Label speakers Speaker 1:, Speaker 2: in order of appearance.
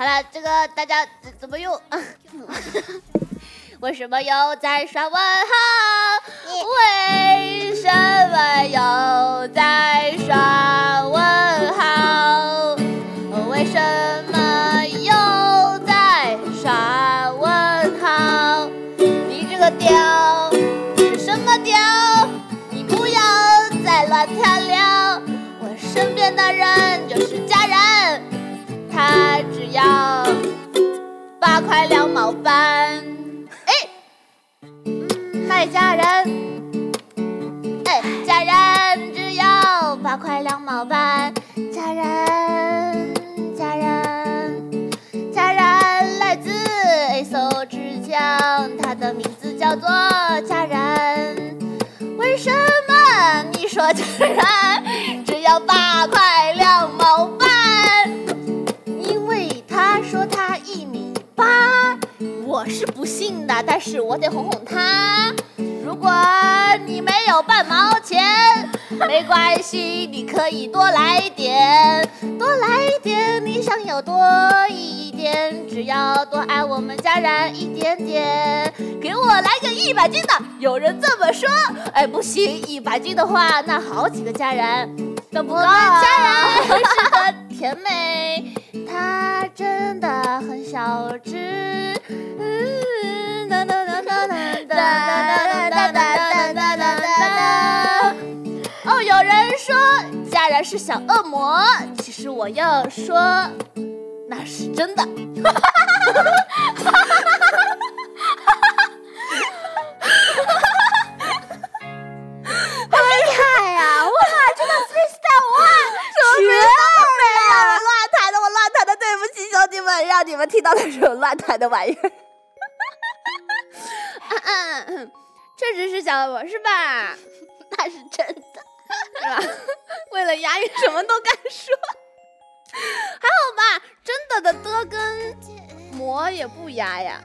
Speaker 1: 好了，这个大家怎怎么用？为什么又在刷问号？为什么又在刷问号？为什么又在刷问号？你这个调是什么调？你不要再乱跳了。我身边的人就是假，要八块两毛半。哎卖家人，哎，家人只要八块两毛半。家人，家人，家人来自一艘之江，它的名字叫做家人。为什么你说家人只要八一米八，我是不信的，但是我得哄哄他。如果你没有半毛钱，没关系，你可以多来一点，多来一点，你想有多一点，只要多爱我们家人一点点，给我来个一百斤的，有人这么说，哎，不行，一百斤的话，那好几个家人。都不够小只。嗯，哒哒哒哒哒哒哒哒哒哒哒哒。哦，有人说家人是小恶魔，其实我要说那是真的。
Speaker 2: 好
Speaker 1: 们，让你们听到那种乱弹的玩意儿。嗯嗯，这只是小恶魔是吧？
Speaker 2: 那是真的，
Speaker 1: 是吧？为了押韵，什么都敢说。还好吧，真的的的跟魔也不押呀。